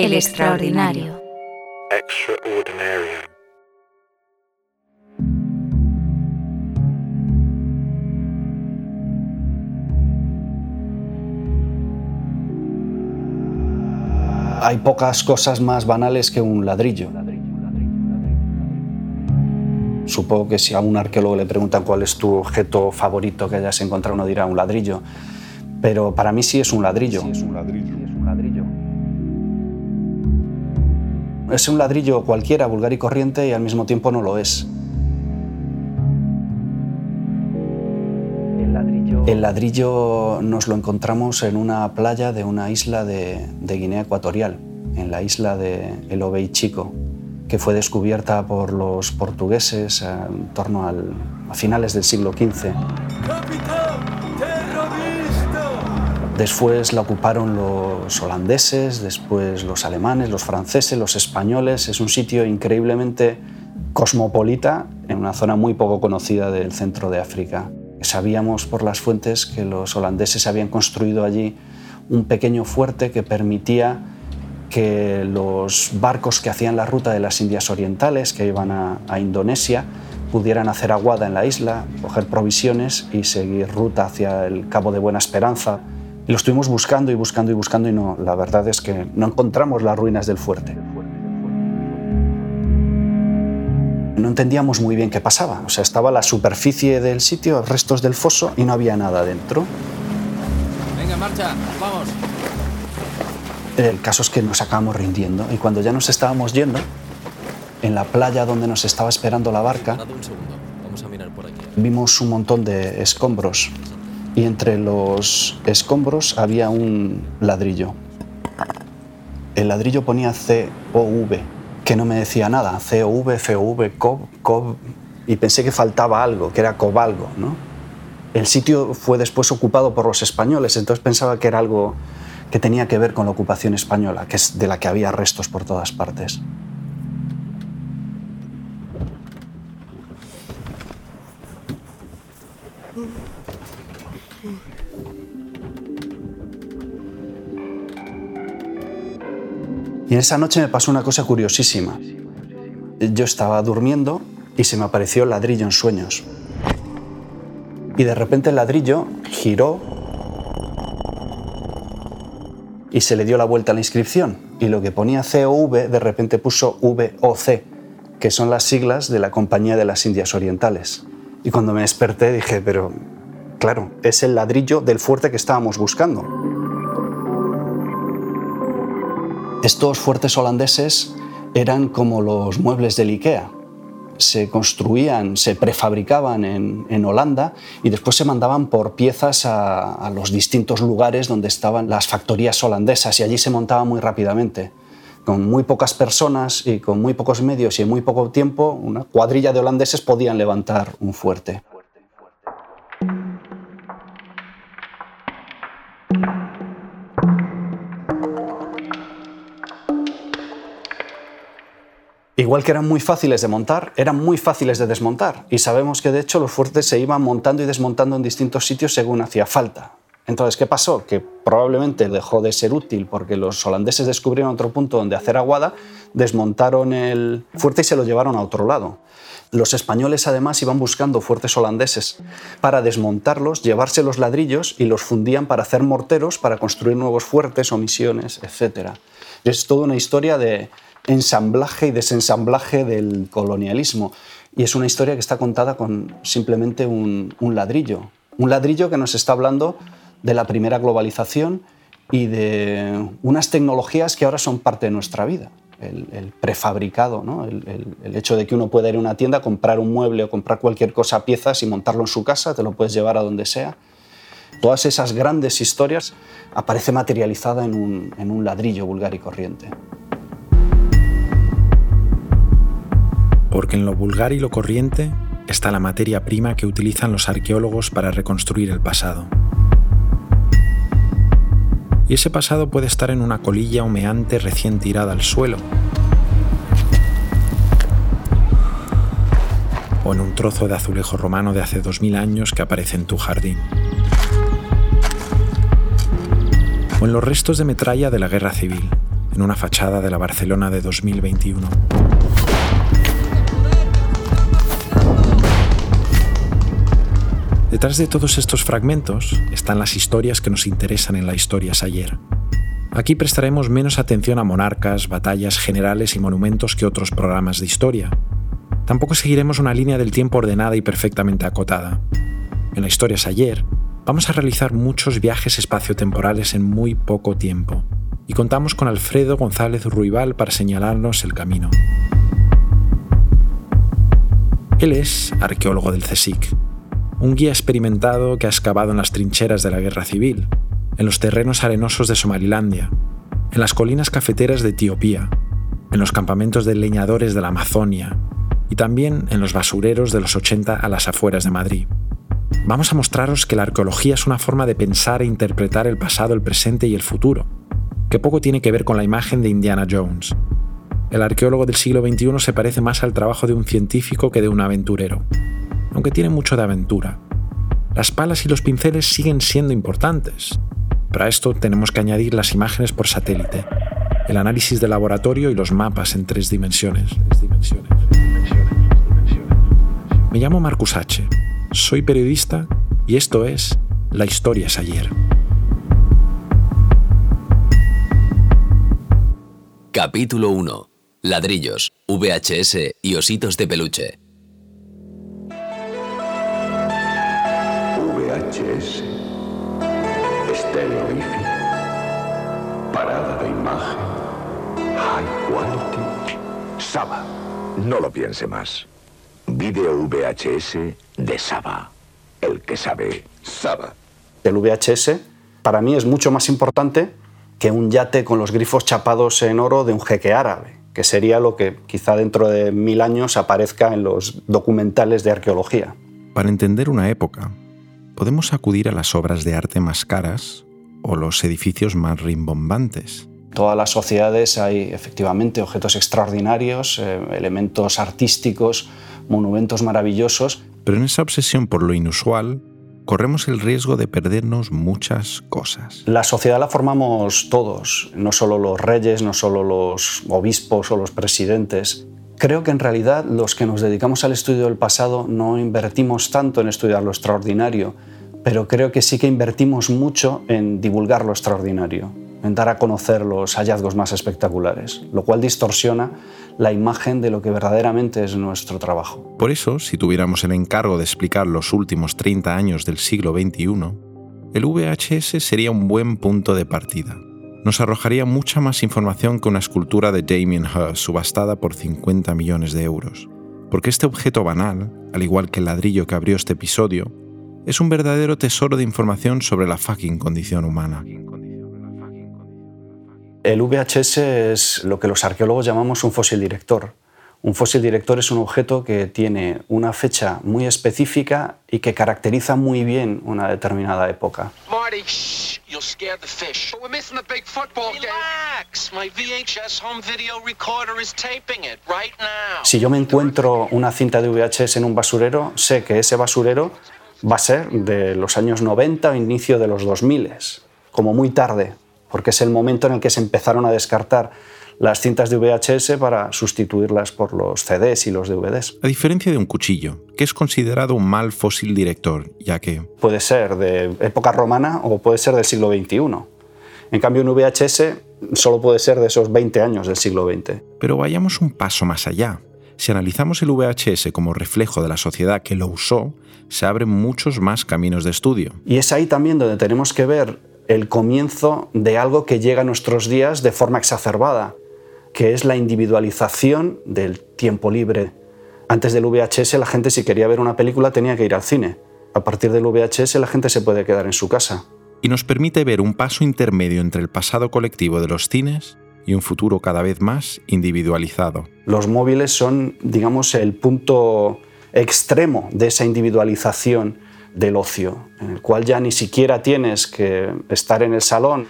El extraordinario. Hay pocas cosas más banales que un ladrillo. Supongo que si a un arqueólogo le preguntan cuál es tu objeto favorito que hayas encontrado, uno dirá un ladrillo. Pero para mí sí es un ladrillo. Es un ladrillo. Es un ladrillo cualquiera, vulgar y corriente, y al mismo tiempo no lo es. El ladrillo nos lo encontramos en una playa de una isla de, de Guinea Ecuatorial, en la isla de El Obey Chico, que fue descubierta por los portugueses en torno al, a finales del siglo XV. Después la ocuparon los holandeses, después los alemanes, los franceses, los españoles. Es un sitio increíblemente cosmopolita en una zona muy poco conocida del centro de África. Sabíamos por las fuentes que los holandeses habían construido allí un pequeño fuerte que permitía que los barcos que hacían la ruta de las Indias Orientales, que iban a, a, Indonesia, pudieran hacer aguada en la isla, coger provisiones y seguir ruta hacia el Cabo de Buena Esperanza. Y lo estuvimos buscando y buscando y buscando y no, la verdad es que no encontramos las ruinas del fuerte. No entendíamos muy bien qué pasaba. O sea, estaba la superficie del sitio, restos del foso y no había nada dentro. Venga, marcha, vamos. El caso es que nos acabamos rindiendo y cuando ya nos estábamos yendo, en la playa donde nos estaba esperando la barca, Un segundo, vamos a mirar por aquí. vimos un montón de escombros y entre los escombros había un ladrillo. El ladrillo ponía COV, que no me decía nada, COV, FOV, COV, COV, y pensé que faltaba algo, que era cobalgo, ¿no? El sitio fue después ocupado por los españoles, entonces pensaba que era algo que tenía que ver con la ocupación española, que es de la que había restos por todas partes. Y en esa noche me pasó una cosa curiosísima. Yo estaba durmiendo y se me apareció el ladrillo en sueños. Y de repente el ladrillo giró y se le dio la vuelta a la inscripción. Y lo que ponía COV de repente puso VOC, que son las siglas de la Compañía de las Indias Orientales. Y cuando me desperté dije, pero claro, es el ladrillo del fuerte que estábamos buscando. Estos fuertes holandeses eran como los muebles del IKEA. Se construían, se prefabricaban en, en Holanda y después se mandaban por piezas a, a, los distintos lugares donde estaban las factorías holandesas y allí se montaba muy rápidamente. Con muy pocas personas y con muy pocos medios y en muy poco tiempo, una cuadrilla de holandeses podían levantar un fuerte. Igual que eran muy fáciles de montar, eran muy fáciles de desmontar. Y sabemos que de hecho los fuertes se iban montando y desmontando en distintos sitios según hacía falta. Entonces, ¿qué pasó? Que probablemente dejó de ser útil porque los holandeses descubrieron otro punto donde hacer aguada, desmontaron el fuerte y se lo llevaron a otro lado. Los españoles además iban buscando fuertes holandeses para desmontarlos, llevarse los ladrillos y los fundían para hacer morteros, para construir nuevos fuertes o misiones, etc. Es toda una historia de, ensamblaje y desensamblaje del colonialismo. Y es una historia que está contada con simplemente un, un, ladrillo. Un ladrillo que nos está hablando de la primera globalización y de unas tecnologías que ahora son parte de nuestra vida. El, el prefabricado, ¿no? el, el, el, hecho de que uno pueda ir a una tienda, comprar un mueble o comprar cualquier cosa, piezas y montarlo en su casa, te lo puedes llevar a donde sea. Todas esas grandes historias aparece materializada en un, en un ladrillo vulgar y corriente. Porque en lo vulgar y lo corriente está la materia prima que utilizan los arqueólogos para reconstruir el pasado. Y ese pasado puede estar en una colilla humeante recién tirada al suelo, o en un trozo de azulejo romano de hace 2000 años que aparece en tu jardín, o en los restos de metralla de la guerra civil, en una fachada de la Barcelona de 2021. Detrás de todos estos fragmentos están las historias que nos interesan en la historia Sayer. Aquí prestaremos menos atención a monarcas, batallas, generales y monumentos que otros programas de historia. Tampoco seguiremos una línea del tiempo ordenada y perfectamente acotada. En la historia Sayer vamos a realizar muchos viajes espaciotemporales en muy poco tiempo y contamos con Alfredo González Ruibal para señalarnos el camino. Él es arqueólogo del CSIC un guía experimentado que ha excavado en las trincheras de la guerra civil, en los terrenos arenosos de Somalilandia, en las colinas cafeteras de Etiopía, en los campamentos de leñadores de la Amazonia y también en los basureros de los 80 a las afueras de Madrid. Vamos a mostraros que la arqueología es una forma de pensar e interpretar el pasado, el presente y el futuro, que poco tiene que ver con la imagen de Indiana Jones. El arqueólogo del siglo XXI se parece más al trabajo de un científico que de un aventurero aunque tiene mucho de aventura. Las palas y los pinceles siguen siendo importantes. Para esto tenemos que añadir las imágenes por satélite, el análisis de laboratorio y los mapas en tres dimensiones. Me llamo Marcus H. Soy periodista y esto es La historia es ayer. Capítulo 1. Ladrillos, VHS y ositos de peluche. Saba, no lo piense más. Video VHS de Saba, el que sabe Saba. El VHS para mí es mucho más importante que un yate con los grifos chapados en oro de un jeque árabe, que sería lo que quizá dentro de mil años aparezca en los documentales de arqueología. Para entender una época, podemos acudir a las obras de arte más caras o los edificios más rimbombantes. Todas las sociedades hay efectivamente objetos extraordinarios, eh, elementos artísticos, monumentos maravillosos. Pero en esa obsesión por lo inusual, corremos el riesgo de perdernos muchas cosas. La sociedad la formamos todos, no solo los reyes, no solo los obispos o los presidentes. Creo que en realidad los que nos dedicamos al estudio del pasado no invertimos tanto en estudiar lo extraordinario, pero creo que sí que invertimos mucho en divulgar lo extraordinario, en dar a conocer los hallazgos más espectaculares, lo cual distorsiona la imagen de lo que verdaderamente es nuestro trabajo. Por eso, si tuviéramos el encargo de explicar los últimos 30 años del siglo XXI, el VHS sería un buen punto de partida nos arrojaría mucha más información que una escultura de Damien Hirst subastada por 50 millones de euros. Porque este objeto banal, al igual que el ladrillo que abrió este episodio, es un verdadero tesoro de información sobre la fucking condición humana. El VHS es lo que los arqueólogos llamamos un fósil director. Un fósil director es un objeto que tiene una fecha muy específica y que caracteriza muy bien una determinada época. Marty, shh, you'll scare the fish. But we're missing the big football game. Relax. My VHS home video recorder is taping it right now. Si yo me encuentro una cinta de VHS en un basurero, sé que ese basurero va a ser de los años 90 o inicio de los 2000, como muy tarde, porque es el momento en el que se empezaron a descartar las cintas de VHS para sustituirlas por los CDs y los DVDs. A diferencia de un cuchillo, que es considerado un mal fósil director, ya que... Puede ser de época romana o puede ser del siglo XXI. En cambio, un VHS solo puede ser de esos 20 años del siglo XX. Pero vayamos un paso más allá. Si analizamos el VHS como reflejo de la sociedad que lo usó, se abren muchos más caminos de estudio. Y es ahí también donde tenemos que ver el comienzo de algo que llega a nuestros días de forma exacerbada, que es la individualización del tiempo libre. Antes del VHS la gente si quería ver una película tenía que ir al cine. A partir del VHS la gente se puede quedar en su casa. Y nos permite ver un paso intermedio entre el pasado colectivo de los cines y un futuro cada vez más individualizado. Los móviles son, digamos, el punto extremo de esa individualización del ocio, en el cual ya ni siquiera tienes que estar en el salón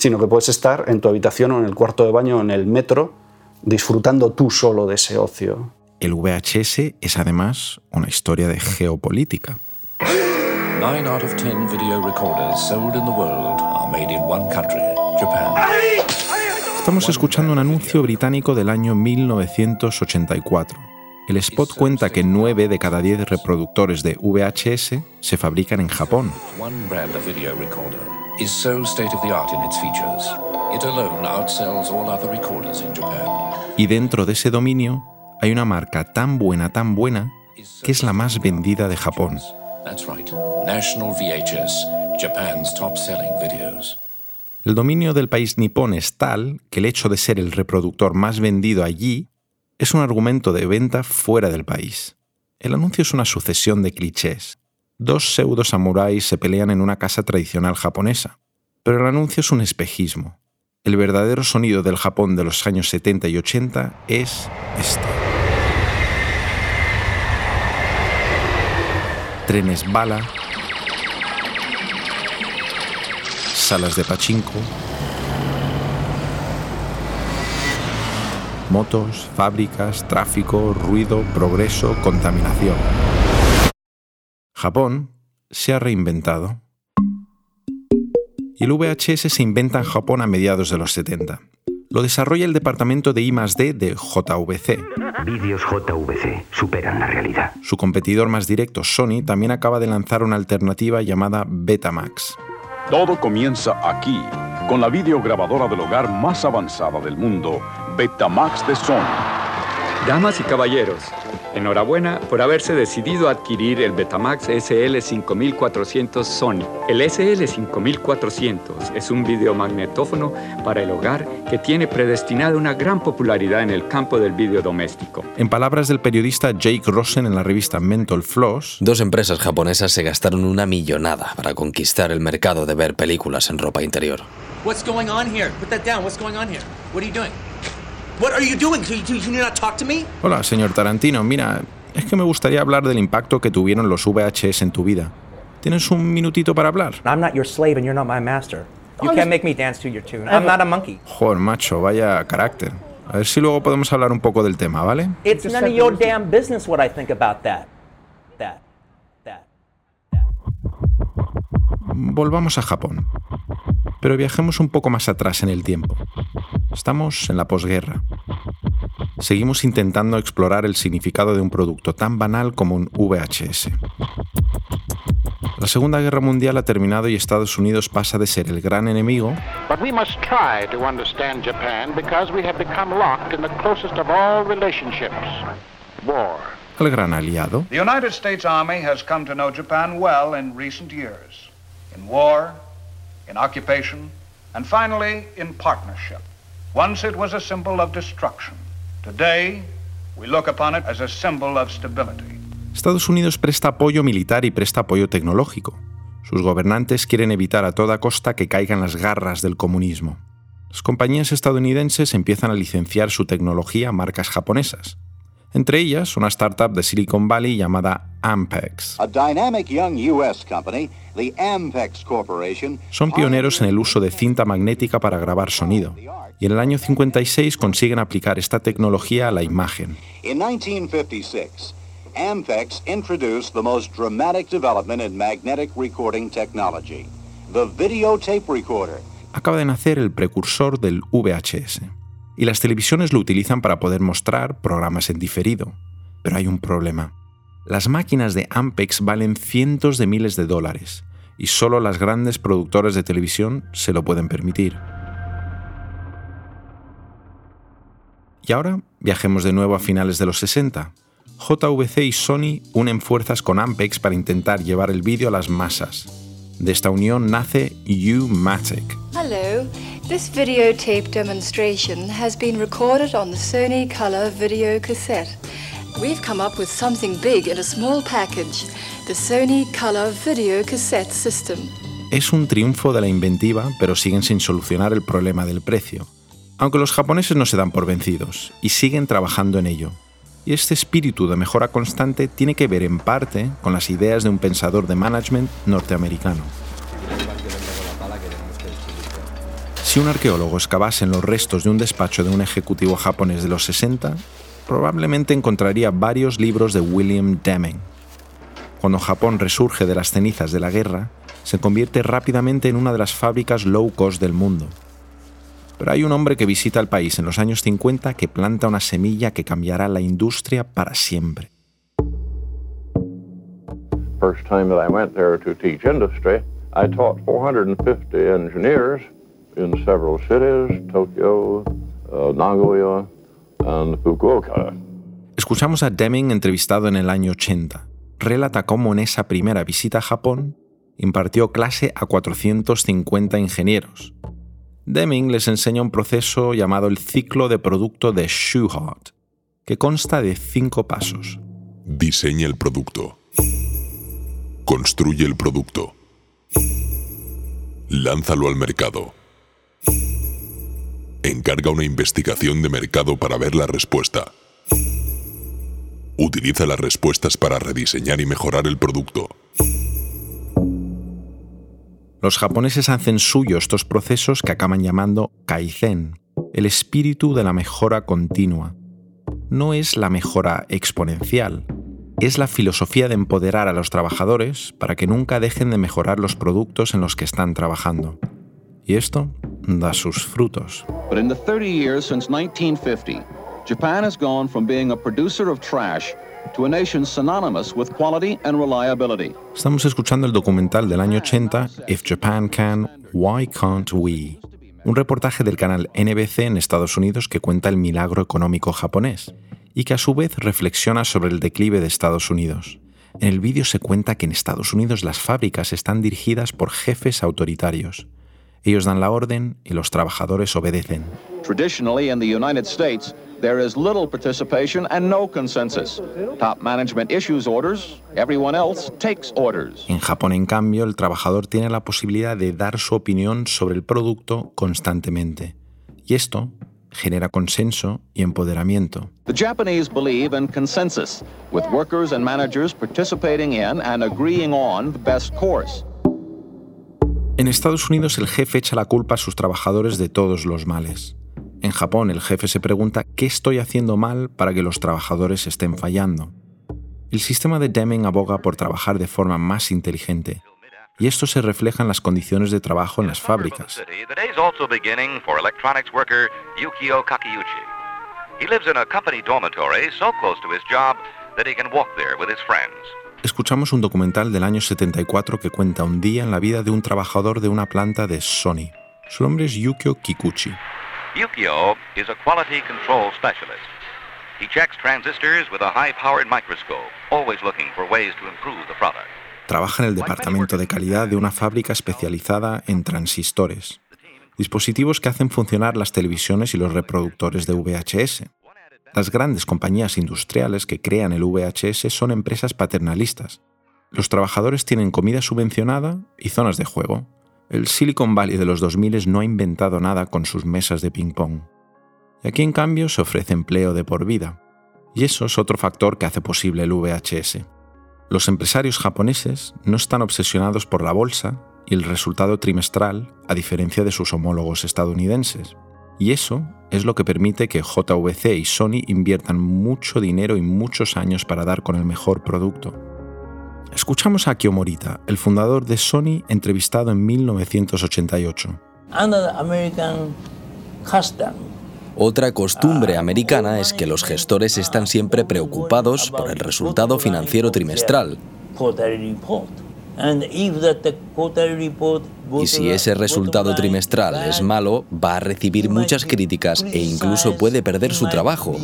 sino que puedes estar en tu habitación o en el cuarto de baño o en el metro disfrutando tú solo de ese ocio. El VHS es además una historia de geopolítica. Nine out of ten video recorders sold in the world are made in one country, Japan. Esto Estamos escuchando un anuncio británico del año 1984. El spot cuenta que 9 de cada 10 reproductores de VHS se fabrican en Japón. Y dentro de ese dominio hay una marca tan buena, tan buena, que es la más vendida de Japón. El dominio del país nipón es tal que el hecho de ser el reproductor más vendido allí es un argumento de venta fuera del país. El anuncio es una sucesión de clichés. Dos pseudo samuráis se pelean en una casa tradicional japonesa. Pero el anuncio es un espejismo. El verdadero sonido del Japón de los años 70 y 80 es este. Trenes bala, salas de pachinko, motos, fábricas, tráfico, ruido, progreso, contaminación. Japón se ha reinventado. Y el VHS se inventa en Japón a mediados de los 70. Lo desarrolla el departamento de I+D de JVC. Vídeos JVC superan la realidad. Su competidor más directo, Sony, también acaba de lanzar una alternativa llamada Betamax. Todo comienza aquí, con la videograbadora del hogar más avanzada del mundo, Betamax de Sony. Damas y caballeros, enhorabuena por haberse decidido a adquirir el Betamax SL5400 Sony. El SL5400 es un videomagnetófono para el hogar que tiene predestinada una gran popularidad en el campo del video doméstico. En palabras del periodista Jake Rosen en la revista Mental Floss, Dos empresas japonesas se gastaron una millonada para conquistar el mercado de ver películas en ropa interior. What's going on here? Put that down. What's going on here? What are you doing? What are you doing? Do you, do you not talk to me? Hola, señor Tarantino, mira, es que me gustaría hablar del impacto que tuvieron los VHS en tu vida. ¿Tienes un minutito para hablar? I'm not your slave and you're not my master. You can't make me dance to your tune. I'm not a monkey. Joder, macho, vaya carácter. A ver si luego podemos hablar un poco del tema, ¿vale? It's none of your damn business what I think about that. That. That. Volvamos a Japón. Pero viajemos un poco más atrás en el tiempo. Estamos en la posguerra. Seguimos intentando explorar el significado de un producto tan banal como un VHS. La Segunda Guerra Mundial ha terminado y Estados Unidos pasa de ser el gran enemigo But we must try to understand Japan because we have become locked in the closest of all relationships war. al gran aliado. The United States Army has come to know Japan well in recent years. In war, in occupation, and finally in partnership. Once it was a symbol of destruction. Today, we look upon it as a symbol of stability. Estados Unidos presta apoyo militar y presta apoyo tecnológico. Sus gobernantes quieren evitar a toda costa que caigan las garras del comunismo. Las compañías estadounidenses empiezan a licenciar su tecnología a marcas japonesas. Entre ellas, una startup de Silicon Valley llamada Ampex. A dynamic young U.S. company, the Ampex Corporation, Son pioneros en el uso de cinta magnética para grabar sonido, y en el año 56 consiguen aplicar esta tecnología a la imagen. in 1956, Ampex introduced the most dramatic development in magnetic recording technology, the videotape recorder. Acaba de nacer el precursor del VHS, y las televisiones lo utilizan para poder mostrar programas en diferido. Pero hay un problema. Las máquinas de Ampex valen cientos de miles de dólares, y solo las grandes productoras de televisión se lo pueden permitir. Y ahora viajemos de nuevo a finales de los 60. JVC y Sony unen fuerzas con Ampex para intentar llevar el vídeo a las masas. De esta unión nace U-Matic, Hello. This videotape demonstration has been recorded on the Sony Color video cassette. We've come up with something big in a small package the Sony Color video cassette system. Es un triunfo de la inventiva, pero siguen sin solucionar el problema del precio. Aunque los japoneses no se dan por vencidos y siguen trabajando en ello. Y este espíritu de mejora constante tiene que ver en parte con las ideas de un pensador de management norteamericano. Si un arqueólogo excavase en los restos de un despacho de un ejecutivo japonés de los 60, probablemente encontraría varios libros de William Deming. Cuando Japón resurge de las cenizas de la guerra, se convierte rápidamente en una de las fábricas low cost del mundo. Pero hay un hombre que visita el país en los años 50 que planta una semilla que cambiará la industria para siempre. First time that I went there to teach industry, I taught 450 engineers in several cities, Tokyo, uh, Nagoya, and Fukuoka. Escuchamos a Deming entrevistado en el año 80. Relata cómo en esa primera visita a Japón impartió clase a 450 ingenieros. Deming les enseña un proceso llamado el ciclo de producto de Schuhart, que consta de cinco pasos. Diseña el producto. Construye el producto. Lánzalo al mercado. Encarga una investigación de mercado para ver la respuesta. Utiliza las respuestas para rediseñar y mejorar el producto. Los japoneses hacen suyo estos procesos que acaban llamando kaizen, el espíritu de la mejora continua. No es la mejora exponencial, es la filosofía de empoderar a los trabajadores para que nunca dejen de mejorar los productos en los que están trabajando. Y esto da sus frutos. But in the 30 years since 1950, Japan has gone from being a producer of trash to a nation synonymous with quality and reliability. Estamos escuchando el documental del año 80, If Japan Can, Why Can't We? Un reportaje del canal NBC en Estados Unidos que cuenta el milagro económico japonés y que a su vez reflexiona sobre el declive de Estados Unidos. En el vídeo se cuenta que en Estados Unidos las fábricas están dirigidas por jefes autoritarios. Ellos dan la orden y los trabajadores obedecen. Traditionally in the United States, there is little participation and no consensus. Top management issues orders, everyone else takes orders. En Japón, en cambio, el trabajador tiene la posibilidad de dar su opinión sobre el producto constantemente. Y esto genera consenso y empoderamiento. The Japanese believe in consensus, with workers and managers participating in and agreeing on the best course. En Estados Unidos el jefe echa la culpa a sus trabajadores de todos los males. En Japón el jefe se pregunta qué estoy haciendo mal para que los trabajadores estén fallando. El sistema de Deming aboga por trabajar de forma más inteligente, y esto se refleja en las condiciones de trabajo en las fábricas. Escuchamos un documental del año 74 que cuenta un día en la vida de un trabajador de una planta de Sony. Su nombre es Yukio Kikuchi. Yukio is a quality control specialist. He checks transistors with a high-powered microscope, always looking for ways to improve the product. Trabaja en el departamento de calidad de una fábrica especializada en transistores, dispositivos que hacen funcionar las televisiones y los reproductores de VHS. Las grandes compañías industriales que crean el VHS son empresas paternalistas. Los trabajadores tienen comida subvencionada y zonas de juego. El Silicon Valley de los 2000 no ha inventado nada con sus mesas de ping-pong. Y aquí en cambio se ofrece empleo de por vida. Y eso es otro factor que hace posible el VHS. Los empresarios japoneses no están obsesionados por la bolsa y el resultado trimestral, a diferencia de sus homólogos estadounidenses. Y eso es lo que permite que JVC y Sony inviertan mucho dinero y muchos años para dar con el mejor producto. Escuchamos a Akio Morita, el fundador de Sony, entrevistado en 1988. Under the American custom, Otra costumbre americana es que los gestores están siempre preocupados por el resultado financiero trimestral. Y si ese resultado trimestral es malo, va a recibir muchas críticas e incluso puede perder su trabajo.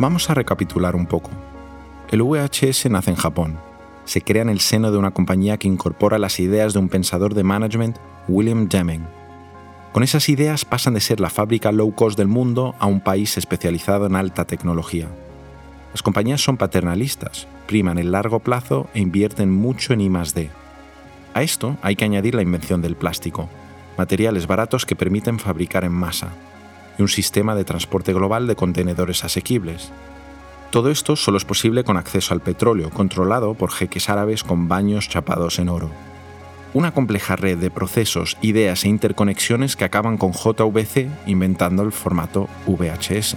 Vamos a recapitular un poco. El VHS nace en Japón. Se crea en el seno de una compañía que incorpora las ideas de un pensador de management, William Deming. Con esas ideas pasan de ser la fábrica low cost del mundo a un país especializado en alta tecnología. Las compañías son paternalistas, priman el largo plazo e invierten mucho en I+D. A esto hay que añadir la invención del plástico, materiales baratos que permiten fabricar en masa, y un sistema de transporte global de contenedores asequibles. Todo esto solo es posible con acceso al petróleo, controlado por jeques árabes con baños chapados en oro. Una compleja red de procesos, ideas e interconexiones que acaban con JVC inventando el formato VHS.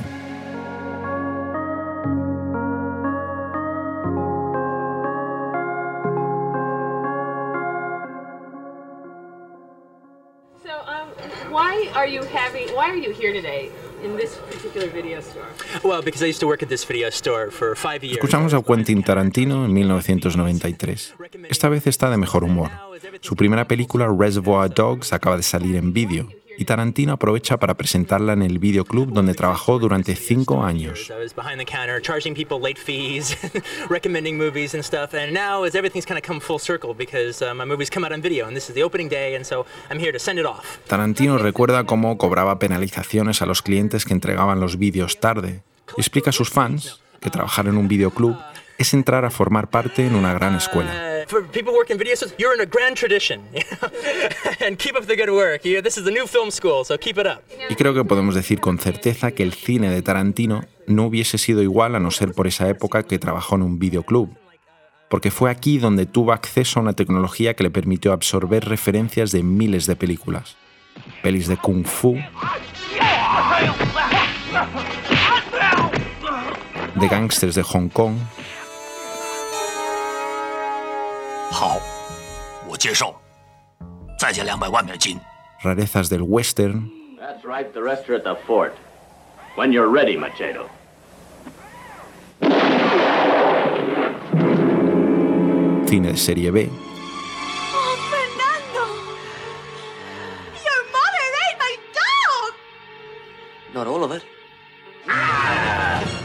Are you having? Why are you here today in this particular video store? Well, because I used to work at this video store for five years. Escuchamos a Quentin Tarantino en 1993. Esta vez está de mejor humor. Su primera película, Reservoir Dogs, acaba de salir en vídeo y Tarantino aprovecha para presentarla en el videoclub donde trabajó durante cinco años. Tarantino recuerda cómo cobraba penalizaciones a los clientes que entregaban los vídeos tarde y explica a sus fans que trabajar en un videoclub es entrar a formar parte en una gran escuela. For people working video stores, you're in a grand tradition. and keep up the good work. You- this is the new film school, so keep it up. Y creo que podemos decir con certeza que el cine de Tarantino no hubiese sido igual a no ser por esa época que trabajó en un videoclub. Porque fue aquí donde tuvo acceso a una tecnología que le permitió absorber referencias de miles de películas. Pelis de kung fu, de gángsters de Hong Kong, 好，我接受，再加两百万美金。 rarezas del western, That's right, the rest are at the fort. When you're ready, Machado. cine de serie B, Oh, Fernando! Your mother ate my dog! Not all of it.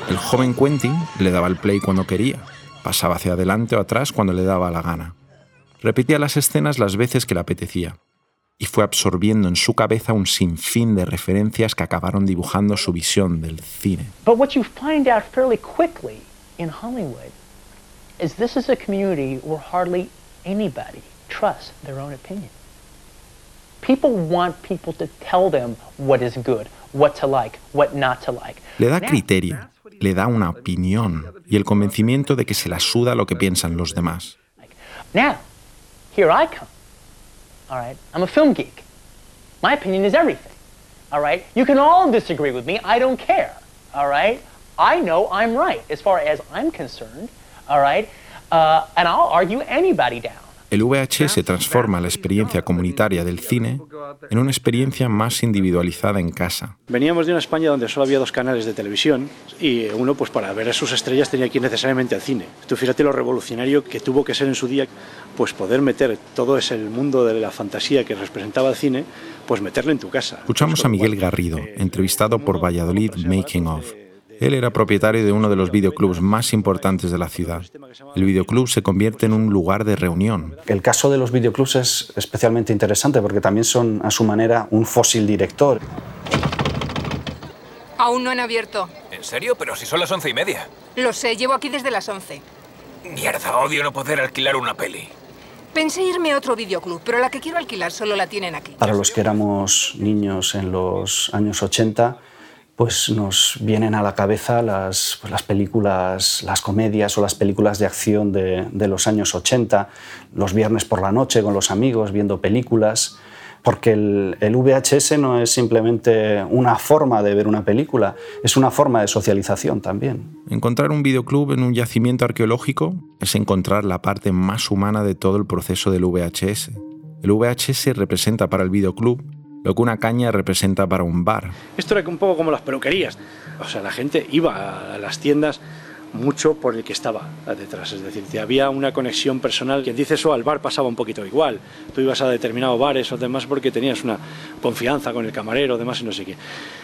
El joven Quentin le daba el play cuando quería, pasaba hacia adelante o atrás cuando le daba la gana. Repetía las escenas las veces que le apetecía, y fue absorbiendo en su cabeza un sinfín de referencias que acabaron dibujando su visión del cine. But what you find out fairly quickly in Hollywood is this is a community where hardly anybody trusts their own opinion. People want people to tell them what is good, what to like, what not to like. Le da criterio, le da una opinión y el convencimiento de que se la suda lo que piensan los demás. Now, here I come. All right, I'm a film geek. My opinion is everything. All right, you can all disagree with me. I don't care. All right, I know I'm right as far as I'm concerned. All right, uh, and I'll argue anybody down. El VHS transforma la experiencia comunitaria del cine en una experiencia más individualizada en casa. Veníamos de una España donde solo había dos canales de televisión y uno pues para ver a sus estrellas tenía que ir necesariamente al cine. Tú fíjate lo revolucionario que tuvo que ser en su día pues poder meter todo ese mundo de la fantasía que representaba el cine, pues meterlo en tu casa. Escuchamos a Miguel Garrido, entrevistado por Valladolid Making of. Él era propietario de uno de los videoclubs más importantes de la ciudad. El videoclub se convierte en un lugar de reunión. El caso de los videoclubs es especialmente interesante porque también son a su manera un fósil director. Aún no han abierto. ¿En serio? Pero si son las once y media. Lo sé, llevo aquí desde las 11. Mierda, odio no poder alquilar una peli. Pensé irme a otro videoclub, pero la que quiero alquilar solo la tienen aquí. Para los que éramos niños en los años 80, pues nos vienen a la cabeza las, pues las películas, las comedias o las películas de acción de, de los años 80, los viernes por la noche con los amigos viendo películas, porque el, el VHS no es simplemente una forma de ver una película, es una forma de socialización también. Encontrar un videoclub en un yacimiento arqueológico es encontrar la parte más humana de todo el proceso del VHS. El VHS representa para el videoclub lo que una caña representa para un bar. Esto era un poco como las peluquerías. O sea, la gente iba a las tiendas mucho por el que estaba detrás. Es decir, había una conexión personal. Quien dice eso, al bar pasaba un poquito igual. Tú ibas a determinados bares o demás porque tenías una confianza con el camarero, demás y no sé qué.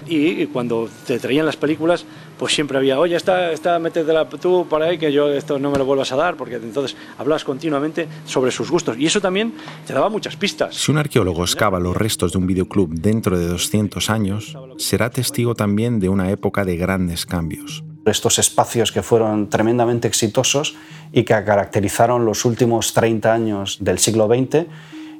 Y cuando te traían las películas, pues siempre había, oye, esta, esta métetela tú por ahí, que yo esto no me lo vuelvas a dar, porque entonces hablabas continuamente sobre sus gustos. Y eso también te daba muchas pistas. Si un arqueólogo excava los restos de un videoclub dentro de 200 años, será testigo también de una época de grandes cambios. Estos espacios que fueron tremendamente exitosos y que caracterizaron los últimos 30 años del siglo XX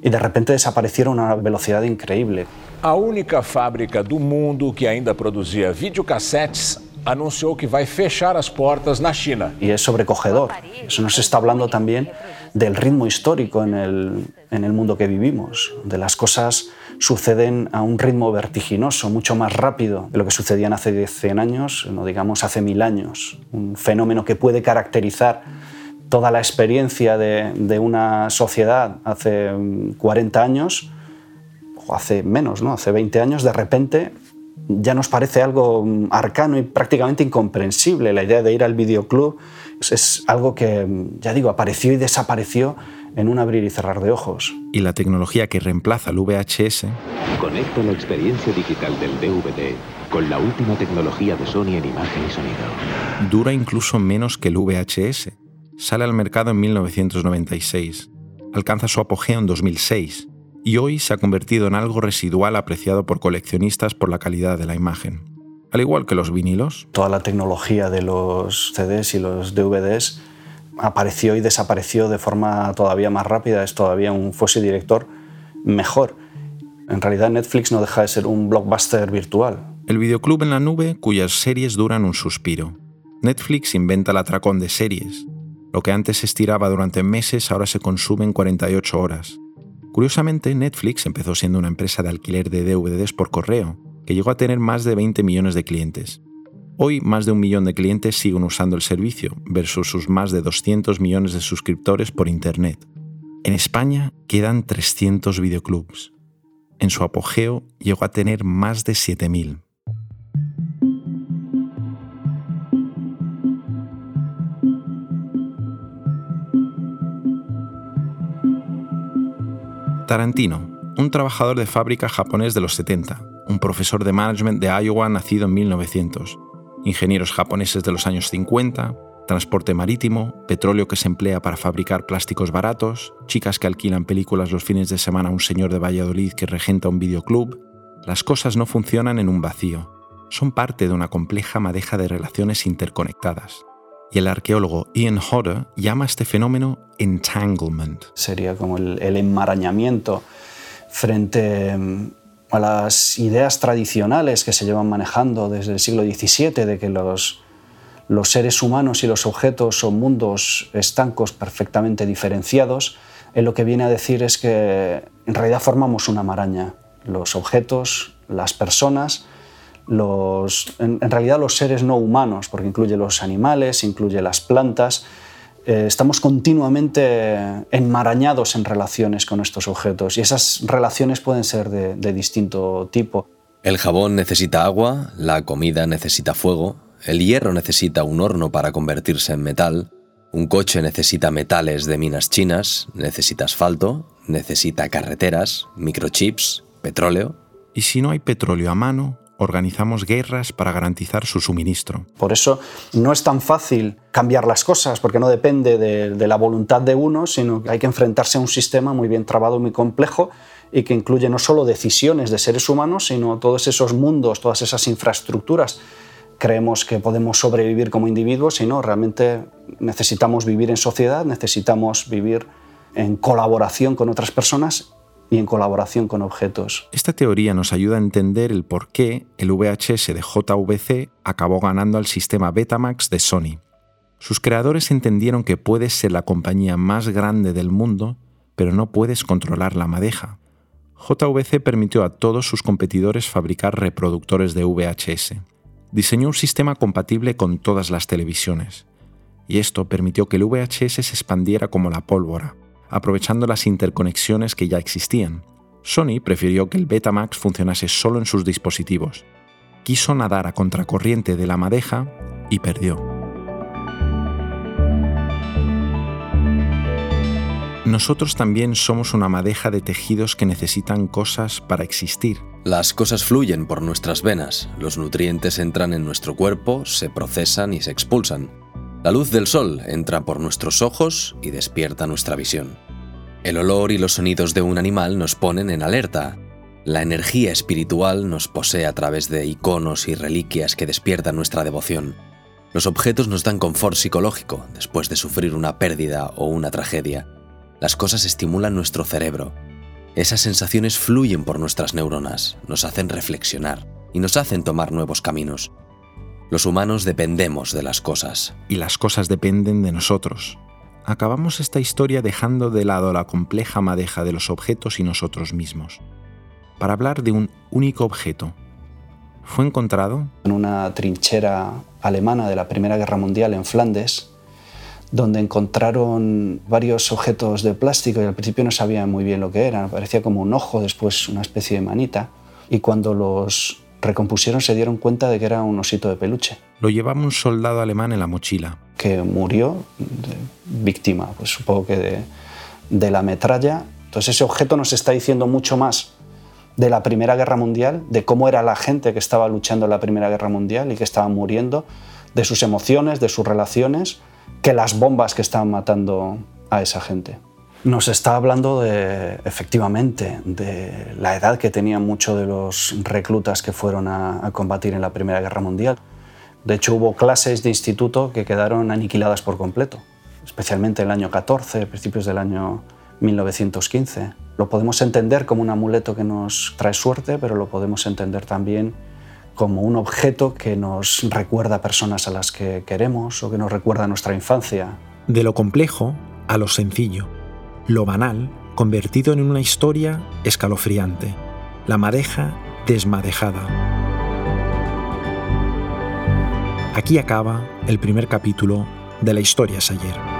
y de repente desaparecieron a una velocidad increíble. A única fábrica do mundo que ainda produzia videocassetes anunciou que vai fechar as portas na China. Y es sobrecogedor. Eso nos está hablando también del ritmo histórico en el, en el mundo que vivimos, de las cosas suceden a un ritmo vertiginoso, mucho más rápido de lo que sucedían hace 100 años, no digamos hace mil años. Un fenómeno que puede caracterizar toda la experiencia de, de una sociedad hace 40 años, o hace menos, ¿no? hace 20 años, de repente ya nos parece algo arcano y prácticamente incomprensible. La idea de ir al videoclub es algo que, ya digo, apareció y desapareció en un abrir y cerrar de ojos. Y la tecnología que reemplaza el VHS... Conecta la experiencia digital del DVD con la última tecnología de Sony en imagen y sonido. Dura incluso menos que el VHS. Sale al mercado en 1996. Alcanza su apogeo en 2006 y hoy se ha convertido en algo residual apreciado por coleccionistas por la calidad de la imagen. Al igual que los vinilos. Toda la tecnología de los CDs y los DVDs apareció y desapareció de forma todavía más rápida, es todavía un fuese director mejor. En realidad Netflix no deja de ser un blockbuster virtual. El videoclub en la nube cuyas series duran un suspiro. Netflix inventa el atracón de series. Lo que antes se estiraba durante meses ahora se consume en 48 horas. Curiosamente, Netflix empezó siendo una empresa de alquiler de DVDs por correo, que llegó a tener más de 20 millones de clientes. Hoy más de un millón de clientes siguen usando el servicio, versus sus más de 200 millones de suscriptores por Internet. En España quedan 300 videoclubs. En su apogeo llegó a tener más de 7.000. Tarantino, un trabajador de fábrica japonés de los 70, un profesor de management de Iowa nacido en 1900, ingenieros japoneses de los años 50, transporte marítimo, petróleo que se emplea para fabricar plásticos baratos, chicas que alquilan películas los fines de semana a un señor de Valladolid que regenta un videoclub. Las cosas no funcionan en un vacío, son parte de una compleja madeja de relaciones interconectadas y el arqueólogo Ian Hodder llama a este fenómeno entanglement. Sería como el, enmarañamiento frente mm, a las ideas tradicionales que se llevan manejando desde el siglo XVII de que los, los seres humanos y los objetos son mundos estancos perfectamente diferenciados, en lo que viene a decir es que en realidad formamos una maraña. Los objetos, las personas, en, realidad los seres no humanos, porque incluye los animales, incluye las plantas. Eh, estamos continuamente enmarañados en relaciones con estos objetos y esas relaciones pueden ser de, de distinto tipo. El jabón necesita agua, la comida necesita fuego, el hierro necesita un horno para convertirse en metal, un coche necesita metales de minas chinas, necesita asfalto, necesita carreteras, microchips, petróleo. Y si no hay petróleo a mano, organizamos guerras para garantizar su suministro. Por eso no es tan fácil cambiar las cosas, porque no depende de, la voluntad de uno, sino que hay que enfrentarse a un sistema muy bien trabado, muy complejo, y que incluye no solo decisiones de seres humanos, sino todos esos mundos, todas esas infraestructuras. Creemos que podemos sobrevivir como individuos, sino realmente necesitamos vivir en sociedad, necesitamos vivir en colaboración con otras personas y en colaboración con objetos. Esta teoría nos ayuda a entender el por qué el VHS de JVC acabó ganando al sistema Betamax de Sony. Sus creadores entendieron que puedes ser la compañía más grande del mundo, pero no puedes controlar la madeja. JVC permitió a todos sus competidores fabricar reproductores de VHS. Diseñó un sistema compatible con todas las televisiones. Y esto permitió que el VHS se expandiera como la pólvora aprovechando las interconexiones que ya existían. Sony prefirió que el Betamax funcionase solo en sus dispositivos. Quiso nadar a contracorriente de la madeja y perdió. Nosotros también somos una madeja de tejidos que necesitan cosas para existir. Las cosas fluyen por nuestras venas, los nutrientes entran en nuestro cuerpo, se procesan y se expulsan. La luz del sol entra por nuestros ojos y despierta nuestra visión. El olor y los sonidos de un animal nos ponen en alerta. La energía espiritual nos posee a través de iconos y reliquias que despiertan nuestra devoción. Los objetos nos dan confort psicológico después de sufrir una pérdida o una tragedia. Las cosas estimulan nuestro cerebro. Esas sensaciones fluyen por nuestras neuronas, nos hacen reflexionar y nos hacen tomar nuevos caminos. Los humanos dependemos de las cosas. Y las cosas dependen de nosotros. Acabamos esta historia dejando de lado la compleja madeja de los objetos y nosotros mismos, para hablar de un único objeto. Fue encontrado en una trinchera alemana de la Primera Guerra Mundial en Flandes, donde encontraron varios objetos de plástico y al principio no sabían muy bien lo que eran, parecía como un ojo, después una especie de manita, y cuando los recompusieron se dieron cuenta de que era un osito de peluche. Lo llevaba un soldado alemán en la mochila. Que murió de- víctima, pues supongo que de, de la metralla. Entonces ese objeto nos está diciendo mucho más de la Primera Guerra Mundial, de cómo era la gente que estaba luchando en la Primera Guerra Mundial y que estaba muriendo, de sus emociones, de sus relaciones, que las bombas que estaban matando a esa gente. Nos está hablando de, efectivamente, de la edad que tenían muchos de los reclutas que fueron a, combatir en la Primera Guerra Mundial. De hecho, hubo clases de instituto que quedaron aniquiladas por completo, especialmente el año 14, principios del año 1915. Lo podemos entender como un amuleto que nos trae suerte, pero lo podemos entender también como un objeto que nos recuerda a personas a las que queremos o que nos recuerda a nuestra infancia. De lo complejo a lo sencillo. Lo banal convertido en una historia escalofriante. La madeja desmadejada. Aquí acaba el primer capítulo de La historia es.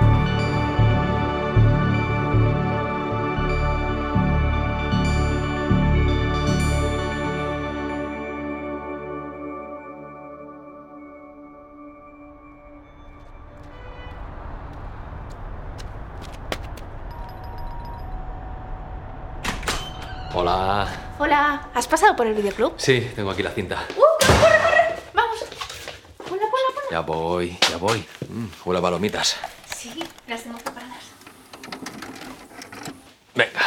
Hola. Hola, ¿has pasado por el videoclub? Sí, tengo aquí la cinta. ¡Uh, corre, corre! Vamos. Ponla, ponla, ponla. Ya voy, ya voy. Mm, huele a palomitas. Sí, las tengo preparadas. Venga,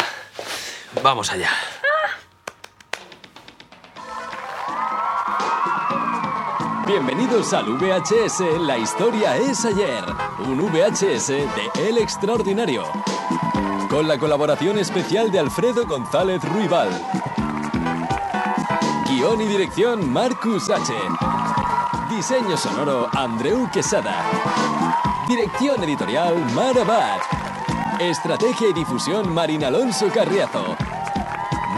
vamos allá. Bienvenidos al VHS La historia es ayer, un VHS de El Extraordinario, con la colaboración especial de Alfredo González Ruibal. Guión y dirección Marcus H. Diseño sonoro Andreu Quesada. Dirección editorial Marabat. Estrategia y difusión Marín Alonso Carriazo.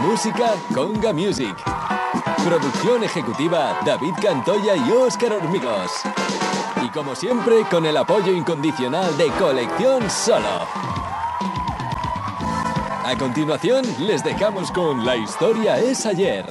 Música Conga Music. Producción ejecutiva David Cantoya y Óscar Hormigos. Y como siempre, con el apoyo incondicional de Colección Solo. A continuación, les dejamos con La historia es ayer.